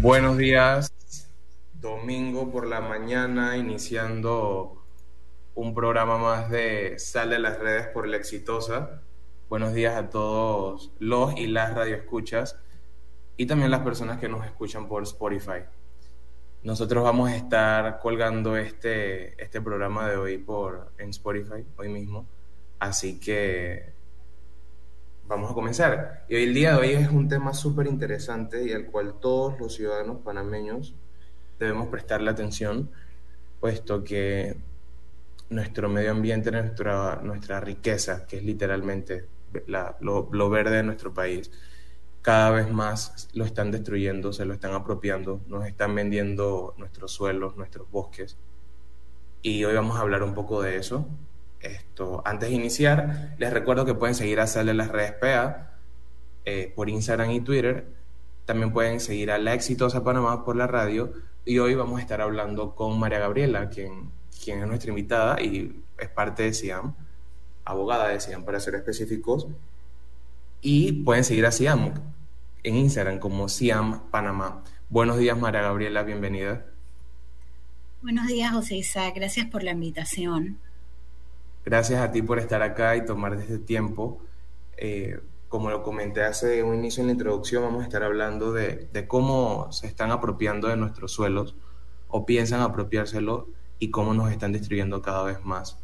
Buenos días, domingo por la mañana, iniciando un programa más de Sal de las redes por la exitosa. Buenos días a todos los y las radioescuchas y también las personas que nos escuchan por Spotify. Nosotros vamos a estar colgando este, este programa de hoy por, en Spotify, hoy mismo. Así que vamos a comenzar. Y hoy el día de hoy es un tema súper interesante y al cual todos los ciudadanos panameños debemos prestarle atención, puesto que nuestro medio ambiente, nuestra, nuestra riqueza, que es literalmente lo, lo verde de nuestro país, cada vez más lo están destruyendo, se lo están apropiando, nos están vendiendo nuestros suelos, nuestros bosques. Y hoy vamos a hablar un poco de eso, esto, antes de iniciar, les recuerdo que pueden seguir a Sale las redes PA eh, por Instagram y Twitter. También pueden seguir a La Exitosa Panamá por la radio. Y hoy vamos a estar hablando con María Gabriela, quien, quien es nuestra invitada y es parte de SIAM, abogada de SIAM para ser específicos. Y pueden seguir a SIAM en Instagram como SIAM Panamá. Buenos días, María Gabriela, bienvenida. Buenos días, José Isaac, gracias por la invitación. Gracias a ti por estar acá y tomar este tiempo. Eh, como lo comenté hace un inicio en la introducción, vamos a estar hablando de, cómo se están apropiando de nuestros suelos o piensan apropiárselo y cómo nos están destruyendo cada vez más.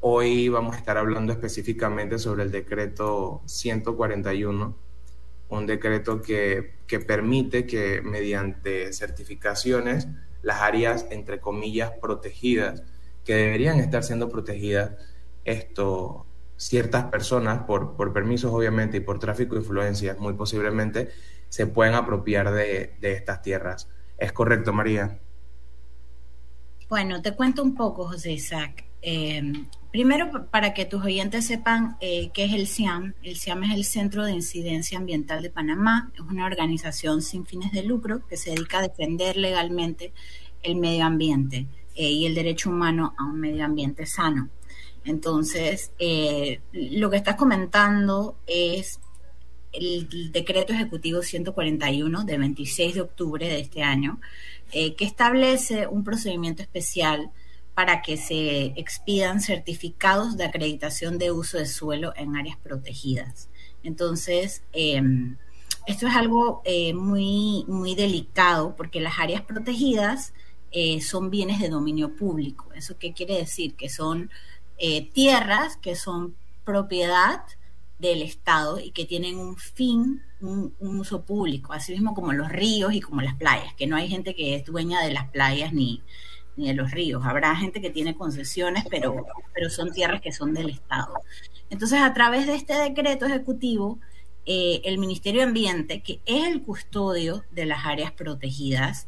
Hoy vamos a estar hablando específicamente sobre el decreto 141, un decreto que, que permite que mediante certificaciones las áreas, entre comillas, protegidas, que deberían estar siendo protegidas esto, ciertas personas, por, por permisos obviamente y por tráfico de influencias, muy posiblemente, se pueden apropiar de, estas tierras. ¿Es correcto, María? Bueno, te cuento un poco, José Isaac. Em, primero, para que tus oyentes sepan eh, qué es el CIAM. El CIAM es el Centro de Incidencia Ambiental de Panamá. Es una organización sin fines de lucro que se dedica a defender legalmente el medio ambiente. Eh, y el derecho humano a un medio ambiente sano. Entonces, eh, lo que estás comentando es el, decreto ejecutivo 141 de 26 de octubre de este año, eh, que establece un procedimiento especial para que se expidan certificados de acreditación de uso de suelo en áreas protegidas. Entonces, em, esto es algo muy, muy delicado porque las áreas protegidas eh, son bienes de dominio público. ¿Eso qué quiere decir? Que son eh, tierras que son propiedad del Estado y que tienen un fin, un, uso público, así mismo como los ríos y como las playas, que no hay gente que es dueña de las playas ni, de los ríos. Habrá gente que tiene concesiones, pero, pero son tierras que son del Estado. Entonces, a través de este decreto ejecutivo, eh, el Ministerio de Ambiente, que es el custodio de las áreas protegidas,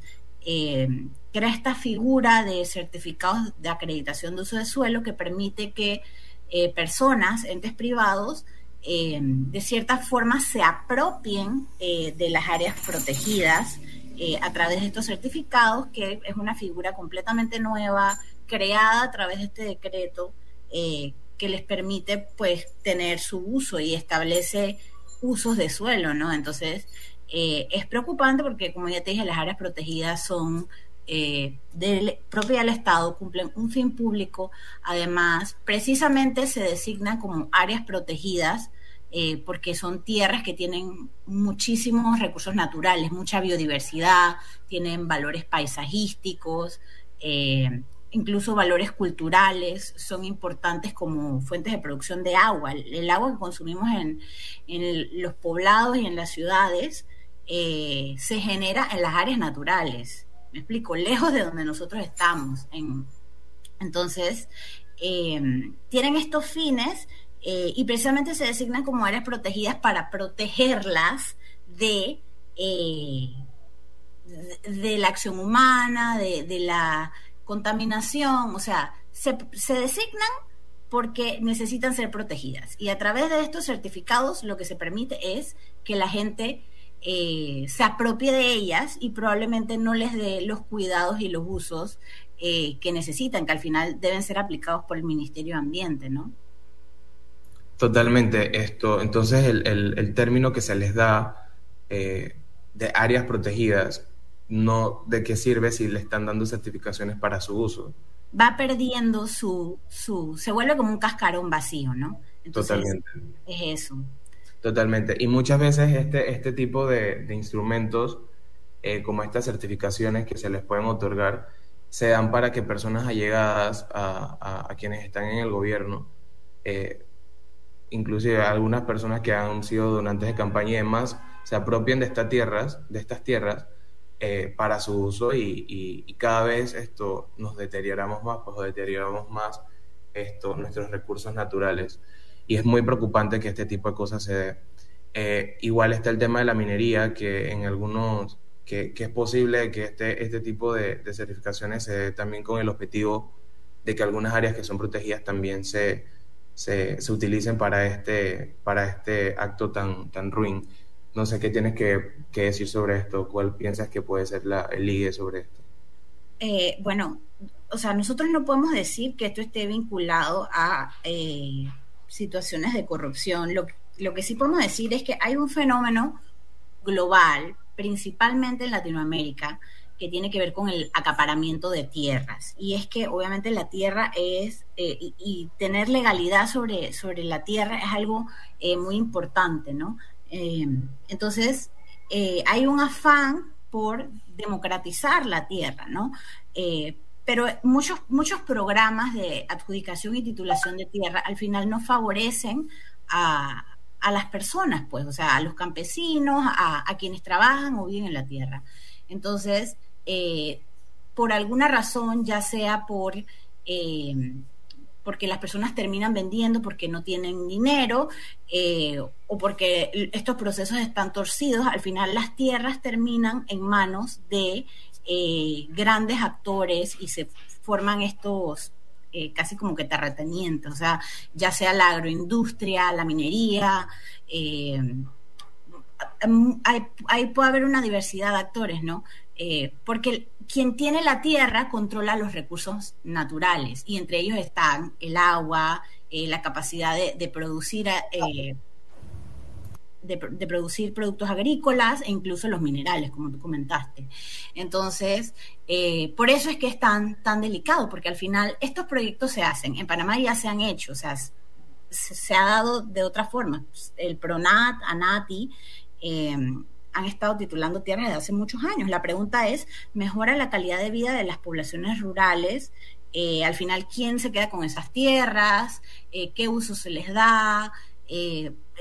eh, crea esta figura de certificados de acreditación de uso de suelo que permite que eh, personas, entes privados, eh, de cierta forma se apropien de las áreas protegidas a través de estos certificados, que es una figura completamente nueva, creada a través de este decreto, que les permite pues tener su uso y establece usos de suelo, ¿no? Entonces, es preocupante porque, como ya te dije, las áreas protegidas son eh, del Estado cumplen un fin público, además precisamente se designan como áreas protegidas eh, porque son tierras que tienen muchísimos recursos naturales, mucha biodiversidad, tienen valores paisajísticos, eh, incluso valores culturales, son importantes como fuentes de producción de agua. El, agua que consumimos en, en, los poblados y en las ciudades se genera en las áreas naturales me explico, lejos de donde nosotros estamos. entonces, eh, tienen estos fines eh, y precisamente se designan como áreas protegidas para protegerlas de, eh, de, la acción humana, de, la contaminación, o sea, se, se designan porque necesitan ser protegidas. Y a través de estos certificados lo que se permite es que la gente eh, se apropie de ellas y probablemente no les dé los cuidados y los usos eh, que necesitan, que al final deben ser aplicados por el Ministerio de Ambiente, ¿no? Totalmente. Esto, entonces, el, término que se les da eh, de áreas protegidas no, ¿de qué sirve si le están dando certificaciones para su uso? Va perdiendo su, su, se vuelve como un cascarón vacío, ¿no? Totalmente. Es eso. Totalmente. Y muchas veces este, este tipo de, instrumentos, eh, como estas certificaciones que se les pueden otorgar, se dan para que personas allegadas a, quienes están en el gobierno, eh, inclusive algunas personas que han sido donantes de campaña y demás, se apropien de estas tierras, de estas tierras, eh, para su uso y, cada vez esto nos deterioramos más, pues deterioramos más esto, nuestros recursos naturales. Y es muy preocupante que este tipo de cosas se dé. Eh, igual está el tema de la minería, que en algunos, que, es posible que este, este tipo de, certificaciones se dé también con el objetivo de que algunas áreas que son protegidas también se, se, se utilicen para este, para este acto tan, tan ruin. No sé qué tienes que, decir sobre esto, cuál piensas que puede ser la, el ligue sobre esto. Eh, bueno, o sea, nosotros no podemos decir que esto esté vinculado a eh, situaciones de corrupción. Lo, lo que sí podemos decir es que hay un fenómeno global, principalmente en Latinoamérica, que tiene que ver con el acaparamiento de tierras. Y es que obviamente la tierra es, eh, y, tener legalidad sobre, sobre la tierra es algo muy importante, ¿no? Eh, entonces, eh, hay un afán por democratizar la tierra, ¿no? Eh, pero muchos, muchos programas de adjudicación y titulación de tierra al final no favorecen a, las personas, pues, o sea, a los campesinos, a, quienes trabajan o viven en la tierra. Entonces, por alguna razón, ya sea por porque las personas terminan vendiendo porque no tienen dinero eh, o porque estos procesos están torcidos, al final las tierras terminan en manos de eh, grandes actores y se forman estos eh, casi como que terratenientes, o sea, ya sea la agroindustria, la minería, ahí puede haber una diversidad de actores, ¿no? porque quien tiene la tierra controla los recursos naturales y entre ellos están el agua, eh, la capacidad de, producir de, producir productos agrícolas e incluso los minerales, como tú comentaste. Entonces, eh, por eso es que es tan, tan delicado, porque al final estos proyectos se hacen, en Panamá ya se han hecho, o sea, se, ha dado de otra forma. El PRONAT, ANATI, han estado titulando tierras desde hace muchos años. La pregunta es, ¿mejora la calidad de vida de las poblaciones rurales? Eh, al final, ¿quién se queda con esas tierras? Eh, ¿Qué uso se les da?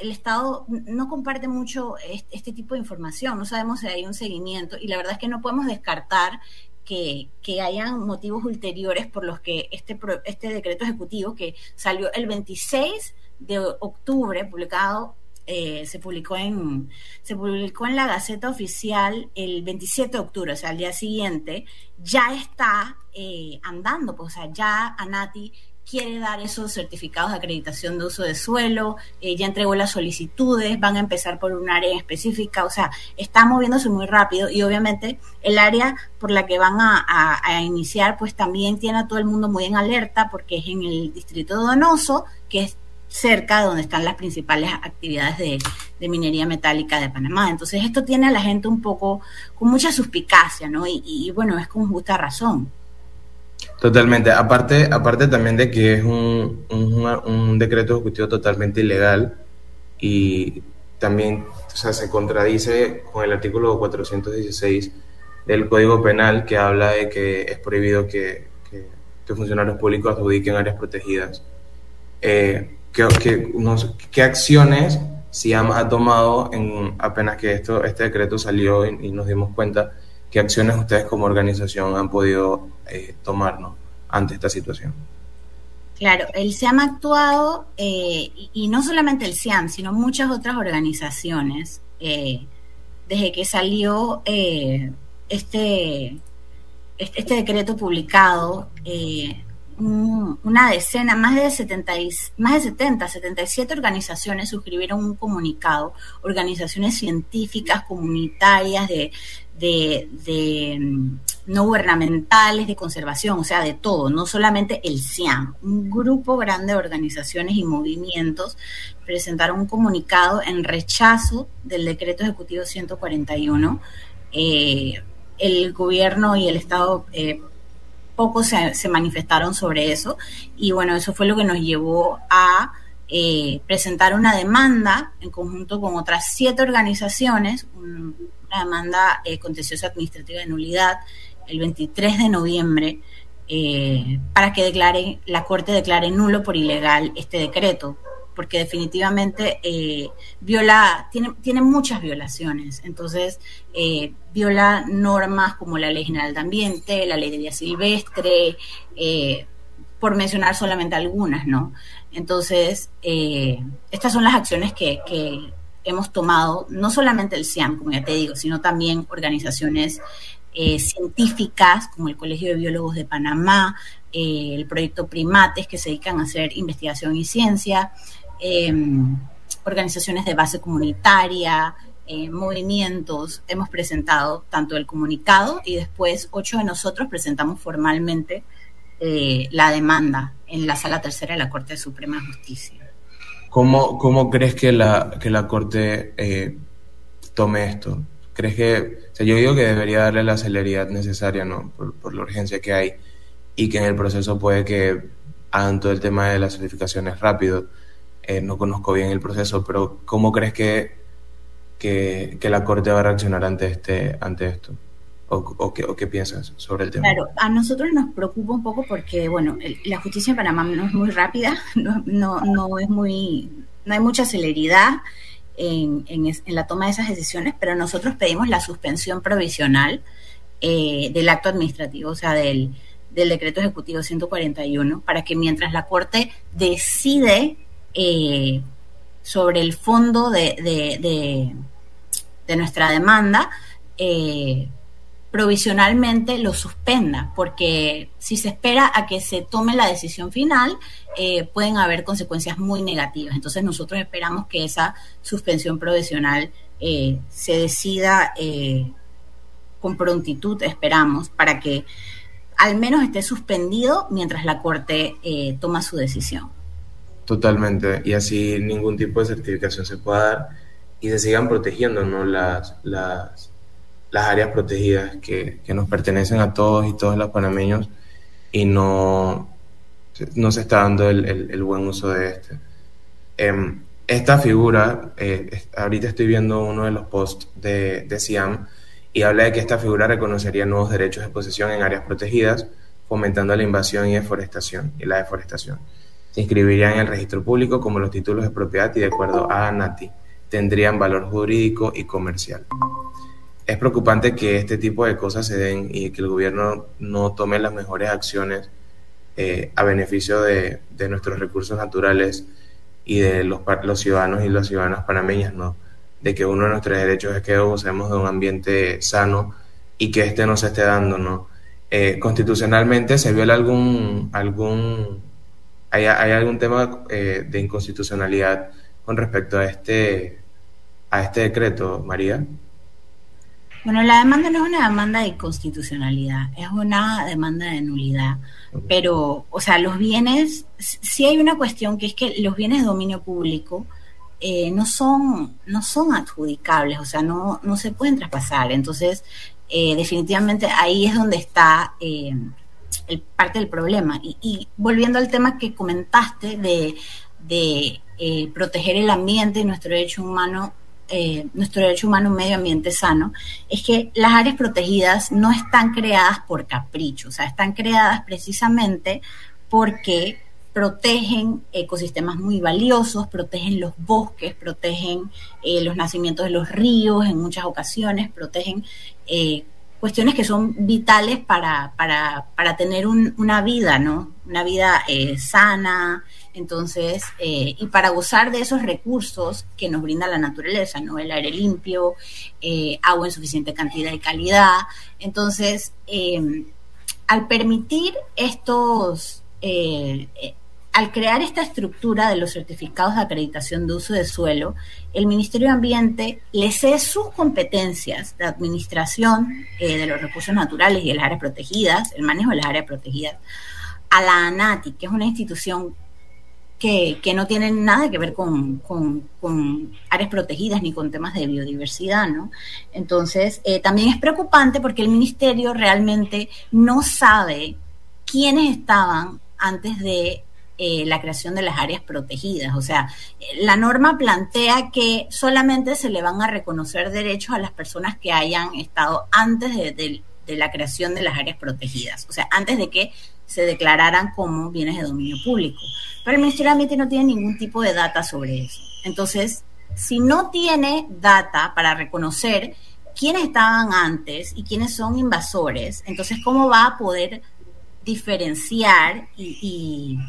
El Estado no comparte mucho este, tipo de información, no sabemos si hay un seguimiento y la verdad es que no podemos descartar que, hayan motivos ulteriores por los que este, este decreto ejecutivo que salió el 26 de octubre, publicado eh, se publicó en se publicó en la Gaceta Oficial el 27 de octubre, o sea, al día siguiente, ya está eh, andando, pues, o sea, ya ANATI quiere dar esos certificados de acreditación de uso de suelo, eh, ya entregó las solicitudes, van a empezar por un área específica, o sea, está moviéndose muy rápido y obviamente el área por la que van a, iniciar, pues también tiene a todo el mundo muy en alerta porque es en el distrito donoso, que es cerca de donde están las principales actividades de, minería metálica de Panamá. Entonces esto tiene a la gente un poco con mucha suspicacia, ¿no? Y, bueno, es con justa razón. Totalmente. Aparte, aparte también de que es un, un, decreto ejecutivo totalmente ilegal y también se contradice con el artículo 416 del Código Penal que habla de que es prohibido que, funcionarios públicos adjudiquen áreas protegidas. Eh, ¿qué, acciones si ha, tomado en apenas que esto, este decreto salió y, nos dimos cuenta, qué acciones ustedes como organización han podido eh, tomar ante esta situación? Claro, el SIAM ha actuado, eh, y, no solamente el SIAM, sino muchas otras organizaciones, eh, desde que salió este, este, este, decreto publicado, una decena, más de, 70, más de 70, 77 organizaciones suscribieron un comunicado, organizaciones científicas, comunitarias, de, de, mm, no gubernamentales, de conservación, o sea, de todo, no solamente el CIAM. Un grupo grande de organizaciones y movimientos presentaron un comunicado en rechazo del decreto ejecutivo 141. Eh, el gobierno y el Estado eh, poco se, manifestaron sobre eso. Y bueno, eso fue lo que nos llevó a eh, presentar una demanda en conjunto con otras siete organizaciones, una demanda eh, contenciosa administrativa de nulidad el 23 de noviembre eh, para que declare, la Corte declare nulo por ilegal este decreto, porque definitivamente eh, viola, tiene, tiene muchas violaciones. Entonces, eh, viola normas como la Ley General de Ambiente, la Ley de Vía Silvestre, por mencionar solamente algunas, ¿no? Entonces, estas son las acciones que, que hemos tomado, no solamente el CIAM, como ya te digo, sino también organizaciones eh, científicas como el Colegio de Biólogos de Panamá, eh, el proyecto Primates que se dedican a hacer investigación y ciencia, em, organizaciones de base comunitaria, eh, movimientos. Hemos presentado tanto el comunicado y después ocho de nosotros presentamos formalmente la demanda en la Sala Tercera de la Corte Suprema de Justicia. ¿Cómo, cómo crees que la, que la Corte tome esto? ¿Crees que, o sea, yo digo que debería darle la celeridad necesaria, ¿no? Por, la urgencia que hay y que en el proceso puede que hagan todo el tema de las certificaciones rápido. Eh, no conozco bien el proceso, pero ¿cómo crees que, que, la Corte va a reaccionar ante, este, ante esto? O, qué, o, qué, piensas sobre el tema? Claro, a nosotros nos preocupa un poco porque, bueno, la justicia en Panamá no es muy rápida, no, no, no es muy, no hay mucha celeridad en, la toma de esas decisiones, pero nosotros pedimos la suspensión provisional eh, del acto administrativo, o sea, del, decreto ejecutivo 141, para que mientras la Corte decide eh, sobre el fondo de, de, nuestra demanda, eh, provisionalmente lo suspenda, porque si se espera a que se tome la decisión final, eh, pueden haber consecuencias muy negativas. Entonces nosotros esperamos que esa suspensión provisional se decida con prontitud, esperamos, para que al menos esté suspendido mientras la Corte toma su decisión. Totalmente, y así ningún tipo de certificación se pueda dar y se sigan protegiendo ¿no? las, las las áreas protegidas que, nos pertenecen a todos y todos los panameños y no, no se está dando el, buen uso de este. Em, esta figura, eh, ahorita estoy viendo uno de los posts de, de CIAM y habla de que esta figura reconocería nuevos derechos de posesión en áreas protegidas, fomentando la invasión y deforestación y la deforestación. Se inscribirían en el registro público como los títulos de propiedad y de acuerdo a ANATI tendrían valor jurídico y comercial es preocupante que este tipo de cosas se den y que el gobierno no tome las mejores acciones eh, a beneficio de, nuestros recursos naturales y de los, los ciudadanos y las ciudadanas panameñas, ¿no? De que uno de nuestros derechos es que gocemos de un ambiente sano y que este no se esté dando, ¿no? Eh, constitucionalmente se viola algún, algún, hay, algún tema eh, de inconstitucionalidad con respecto a este, a este decreto, María. Bueno, la demanda no es una demanda de constitucionalidad, es una demanda de nulidad. Pero, o sea, los bienes, sí hay una cuestión que es que los bienes de dominio público eh, no son no son adjudicables, o sea, no, no se pueden traspasar. Entonces, eh, definitivamente ahí es donde está eh, el, parte del problema. Y, volviendo al tema que comentaste de, de proteger el ambiente y nuestro derecho humano eh, nuestro derecho humano un medio ambiente sano, es que las áreas protegidas no están creadas por capricho, o sea, están creadas precisamente porque protegen ecosistemas muy valiosos, protegen los bosques, protegen eh, los nacimientos de los ríos en muchas ocasiones, protegen eh, cuestiones que son vitales para, para, para tener una vida, ¿no? Una vida sana, entonces, eh, y para gozar de esos recursos que nos brinda la naturaleza, ¿no? El aire limpio, eh, agua en suficiente cantidad y calidad. Entonces, eh, al permitir estos, al crear esta estructura de los certificados de acreditación de uso de suelo, el Ministerio de Ambiente le cede sus competencias de administración de los recursos naturales y de las áreas protegidas, el manejo de las áreas protegidas, a la ANATI, que es una institución que, no tienen nada que ver con, áreas protegidas ni con temas de biodiversidad, ¿no? Entonces, eh, también es preocupante porque el ministerio realmente no sabe quiénes estaban antes de eh, la creación de las áreas protegidas. O sea, la norma plantea que solamente se le van a reconocer derechos a las personas que hayan estado antes de, la creación de las áreas protegidas, o sea, antes de que se declararan como bienes de dominio público. Pero el Ministerio de Ambiente no tiene ningún tipo de data sobre eso. Entonces, si no tiene data para reconocer quiénes estaban antes y quiénes son invasores, entonces, ¿cómo va a poder diferenciar y y,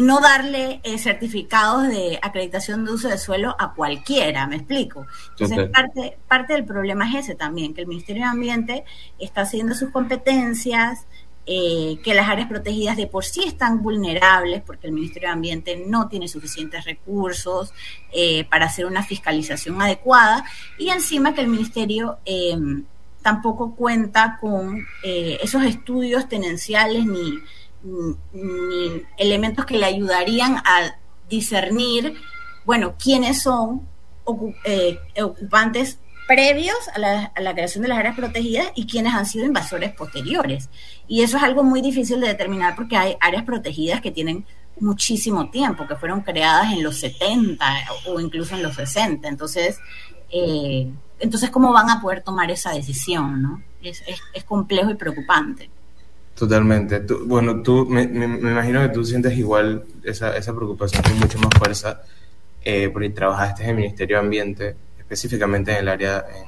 no darle eh, certificados de acreditación de uso de suelo a cualquiera, me explico. Entonces, parte, parte del problema es ese también, que el Ministerio de Ambiente está haciendo sus competencias, eh, que las áreas protegidas de por sí están vulnerables porque el Ministerio de Ambiente no tiene suficientes recursos eh, para hacer una fiscalización adecuada y encima que el Ministerio tampoco cuenta con esos estudios tenenciales ni elementos que le ayudarían a discernir, bueno, quiénes son eh, ocupantes previos a la, creación de las áreas protegidas y quiénes han sido invasores posteriores. Y eso es algo muy difícil de determinar porque hay áreas protegidas que tienen muchísimo tiempo, que fueron creadas en los 70 o incluso en los 60. Entonces, eh, entonces ¿cómo van a poder tomar esa decisión? ¿no? es complejo y preocupante. Totalmente. bueno, tú me, imagino que tú sientes igual esa, esa preocupación con mucha más fuerza eh, porque trabajaste en el Ministerio de Ambiente, específicamente en el área, en,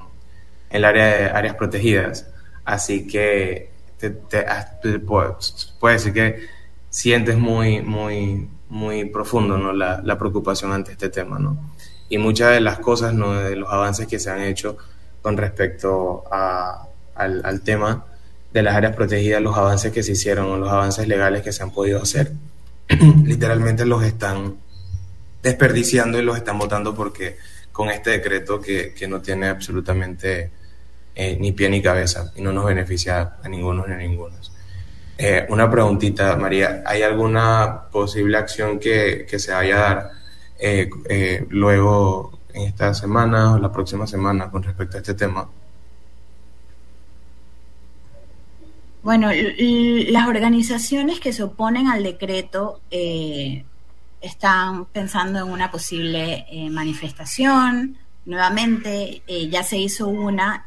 el área de áreas protegidas. Así que te, te, decir que sientes muy, muy, muy profundo ¿no? la, la, preocupación ante este tema. ¿no? Y muchas de las cosas, ¿no? de los avances que se han hecho con respecto a, al, al tema, de las áreas protegidas, los avances que se hicieron los avances legales que se han podido hacer, literalmente los están desperdiciando y los están votando porque con este decreto que, no tiene absolutamente eh, ni pie ni cabeza y no nos beneficia a ninguno ni a ninguno. Eh, una preguntita, María, ¿hay alguna posible acción que, se vaya a dar eh, luego en esta semana o la próxima semana con respecto a este tema? Bueno, las organizaciones que se oponen al decreto eh, están pensando en una posible eh, manifestación. Nuevamente, eh, ya se hizo una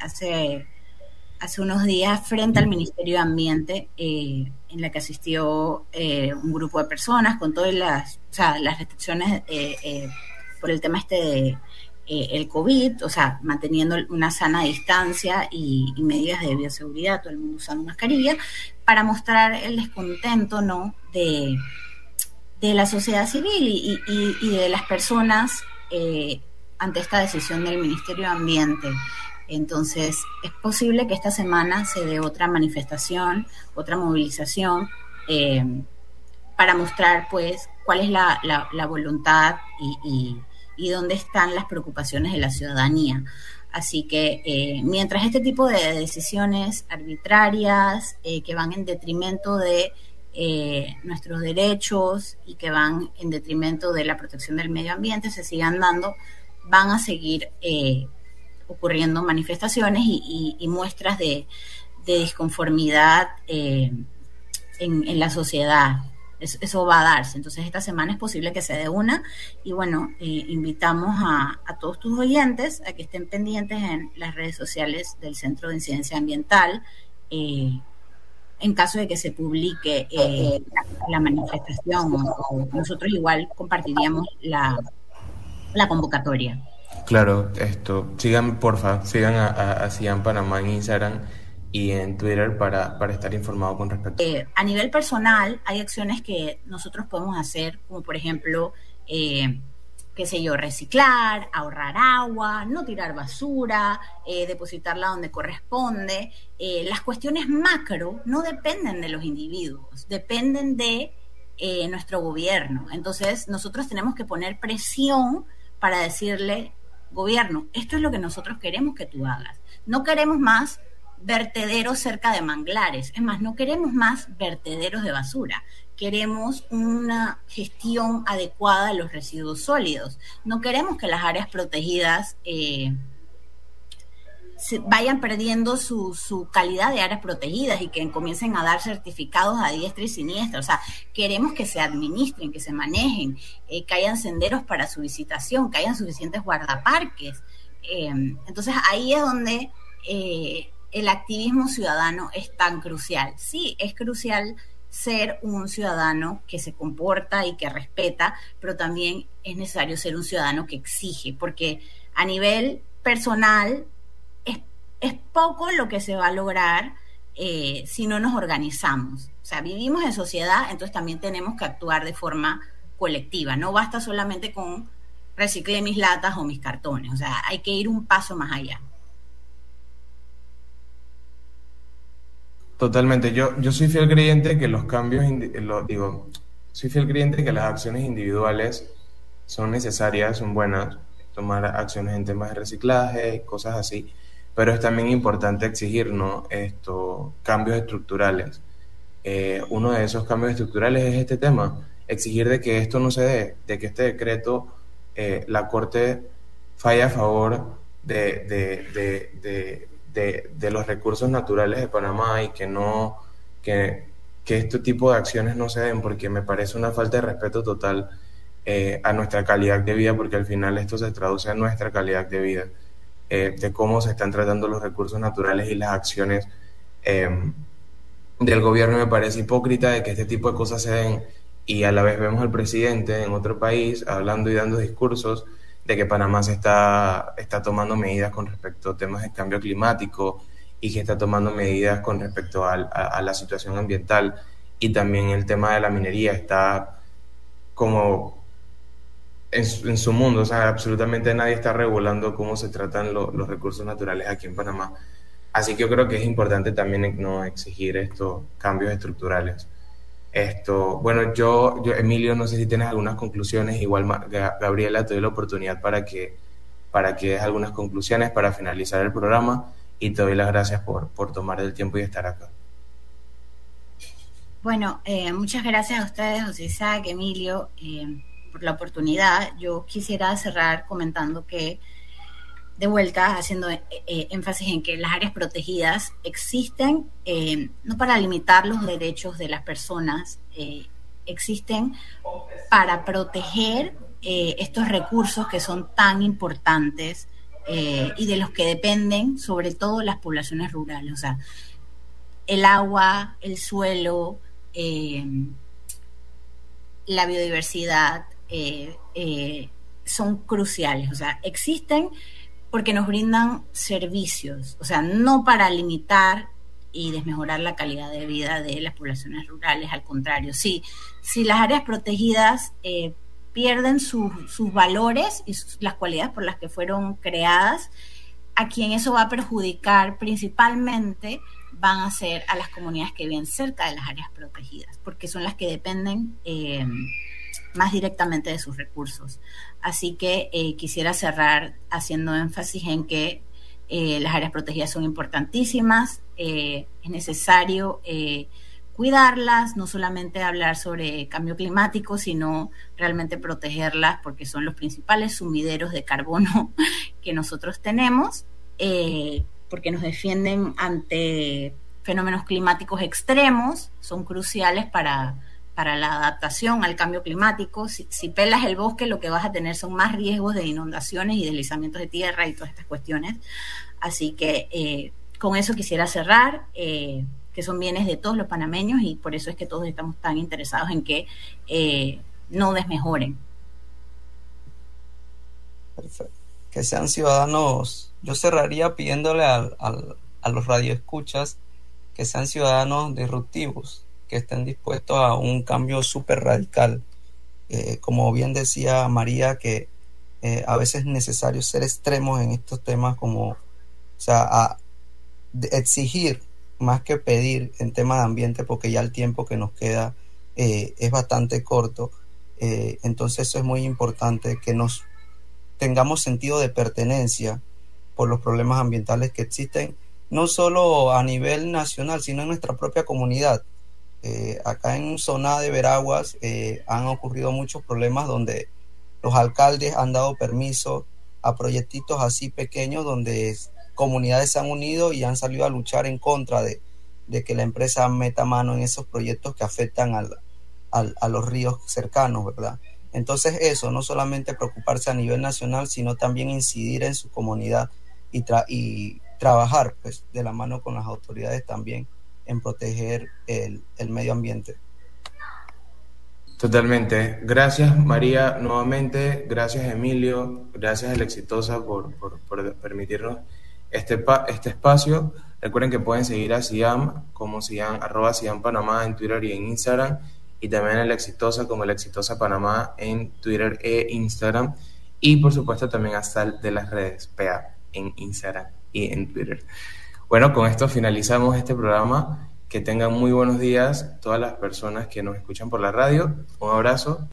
hace, hace unos días frente al Ministerio de Ambiente, en la que asistió un grupo de personas con todas las, las restricciones por el tema este de eh, el COVID, o sea, manteniendo una sana distancia y, medidas de bioseguridad, todo el mundo usando mascarilla, para mostrar el descontento, ¿no? De, de la sociedad civil y, de las personas eh, ante esta decisión del Ministerio de Ambiente. Entonces, es posible que esta semana se dé otra manifestación, otra movilización, eh, para mostrar, pues, cuál es la, la voluntad y, y dónde están las preocupaciones de la ciudadanía. Así que eh, mientras este tipo de decisiones arbitrarias eh, que van en detrimento de eh, nuestros derechos y que van en detrimento de la protección del medio ambiente se sigan dando, van a seguir ocurriendo manifestaciones y, muestras de, disconformidad en la sociedad eso, va a darse. Entonces esta semana es posible que se dé una y bueno, eh, invitamos a, todos tus oyentes a que estén pendientes en las redes sociales del Centro de Incidencia Ambiental. Eh, en caso de que se publique eh, la, manifestación, nosotros igual compartiríamos la, la convocatoria. Claro, esto, sigan, porfa, sigan a, a, a Panamá en Instagram y en Twitter para, estar informado con respecto. Eh, a nivel personal, hay acciones que nosotros podemos hacer, como por ejemplo, eh, qué sé yo, reciclar, ahorrar agua, no tirar basura, eh, depositarla donde corresponde. las cuestiones macro no dependen de los individuos, dependen de nuestro gobierno. Entonces, nosotros tenemos que poner presión para decirle, gobierno, esto es lo que nosotros queremos que tú hagas. No queremos más vertederos cerca de manglares. Es más, no queremos más vertederos de basura. Queremos una gestión adecuada de los residuos sólidos. No queremos que las áreas protegidas eh, vayan perdiendo su, calidad de áreas protegidas y que comiencen a dar certificados a diestra y siniestra. O sea, queremos que se administren, que se manejen, eh, que hayan senderos para su visitación, que hayan suficientes guardaparques. Eh, entonces ahí es donde el activismo ciudadano es tan crucial. Sí, es crucial ser un ciudadano que se comporta y que respeta, pero también es necesario ser un ciudadano que exige, porque a nivel personal es poco lo que se va a lograr eh, si no nos organizamos. O sea, vivimos en sociedad, entonces también tenemos que actuar de forma colectiva. No basta solamente con reciclar mis latas o mis cartones. O sea, hay que ir un paso más allá. Totalmente. Yo, yo soy fiel creyente que los cambios, lo, digo, soy fiel creyente que las acciones individuales son necesarias, son buenas, tomar acciones en temas de reciclaje, cosas así pero es también importante exigir Esto, cambios estructurales. Eh, uno de esos cambios estructurales es este tema, exigir de que esto no se dé, de que este decreto, eh, la Corte falla a favor de, de, los recursos naturales de Panamá y que no, que, que este tipo de acciones no se den, porque me parece una falta de respeto total eh, a nuestra calidad de vida, porque al final esto se traduce en nuestra calidad de vida. Eh, de cómo se están tratando los recursos naturales y las acciones em, del gobierno. Me parece hipócrita de que este tipo de cosas se den y a la vez vemos al presidente en otro país hablando y dando discursos de que Panamá se está, está tomando medidas con respecto a temas de cambio climático y que está tomando medidas con respecto a, a la situación ambiental y también el tema de la minería está como en su, mundo, o sea, absolutamente nadie está regulando cómo se tratan los recursos naturales aquí en Panamá. Así que yo creo que es importante también no exigir estos cambios estructurales. Esto, bueno, yo, yo, Emilio, no sé si tienes algunas conclusiones, igual Gabriela, te doy la oportunidad para que, para que des algunas conclusiones para finalizar el programa y te doy las gracias por, por tomar el tiempo y estar acá. Bueno, eh, muchas gracias a ustedes, José Isaac, Emilio. Eh, por la oportunidad. Yo quisiera cerrar comentando que, de vuelta, haciendo eh, eh, énfasis en que las áreas protegidas existen eh, no para limitar los derechos de las personas, existen para proteger estos recursos que son tan importantes y de los que dependen sobre todo las poblaciones rurales. O sea, el agua, el suelo, la biodiversidad, son cruciales. O sea, existen porque nos brindan servicios, o sea, no para limitar y desmejorar la calidad de vida de las poblaciones rurales, al contrario, sí, si las áreas protegidas eh, pierden sus valores y las cualidades por las que fueron creadas, a quien eso va a perjudicar principalmente van a ser a las comunidades que viven cerca de las áreas protegidas, porque son las que dependen más directamente de sus recursos. Así que eh, quisiera cerrar haciendo énfasis en que eh, las áreas protegidas son importantísimas, eh, es necesario cuidarlas, no solamente hablar sobre cambio climático, sino realmente protegerlas porque son los principales sumideros de carbono que nosotros tenemos, porque nos defienden ante fenómenos climáticos extremos, son cruciales para para la adaptación al cambio climático. Si, pelas el bosque, lo que vas a tener son más riesgos de inundaciones y deslizamientos de tierra y todas estas cuestiones. Así que eh, con eso quisiera cerrar, eh, que son bienes de todos los panameños y por eso es que todos estamos tan interesados en que eh, no desmejoren. Perfecto. Que sean ciudadanos, yo cerraría pidiéndole a los radioescuchas que sean ciudadanos disruptivos, que estén dispuestos a un cambio súper radical. Eh, como bien decía María, que eh, a veces es necesario ser extremos en estos temas, como, o sea, exigir más que pedir en temas de ambiente, porque ya el tiempo que nos queda eh, es bastante corto. entonces eso es muy importante, que nos tengamos sentido de pertenencia por los problemas ambientales que existen no solo a nivel nacional, sino en nuestra propia comunidad. Eh, acá en zona de Veraguas eh, han ocurrido muchos problemas donde los alcaldes han dado permiso a proyectitos así pequeños donde comunidades se han unido y han salido a luchar en contra de, que la empresa meta mano en esos proyectos que afectan a los ríos cercanos, ¿verdad? Entonces eso, no solamente preocuparse a nivel nacional, sino también incidir en su comunidad y, y trabajar pues, de la mano con las autoridades también en proteger el, medio ambiente. Totalmente. Gracias María nuevamente, gracias Emilio, gracias la Exitosa por, permitirnos este, este espacio. Recuerden que pueden seguir a Siam como Siam, arroba Siam Panamá en Twitter y en Instagram y también a la Exitosa como la Exitosa Panamá en Twitter e Instagram y por supuesto también a Sal de las redes, PA en Instagram y en Twitter. Bueno, con esto finalizamos este programa. Que tengan muy buenos días todas las personas que nos escuchan por la radio. Un abrazo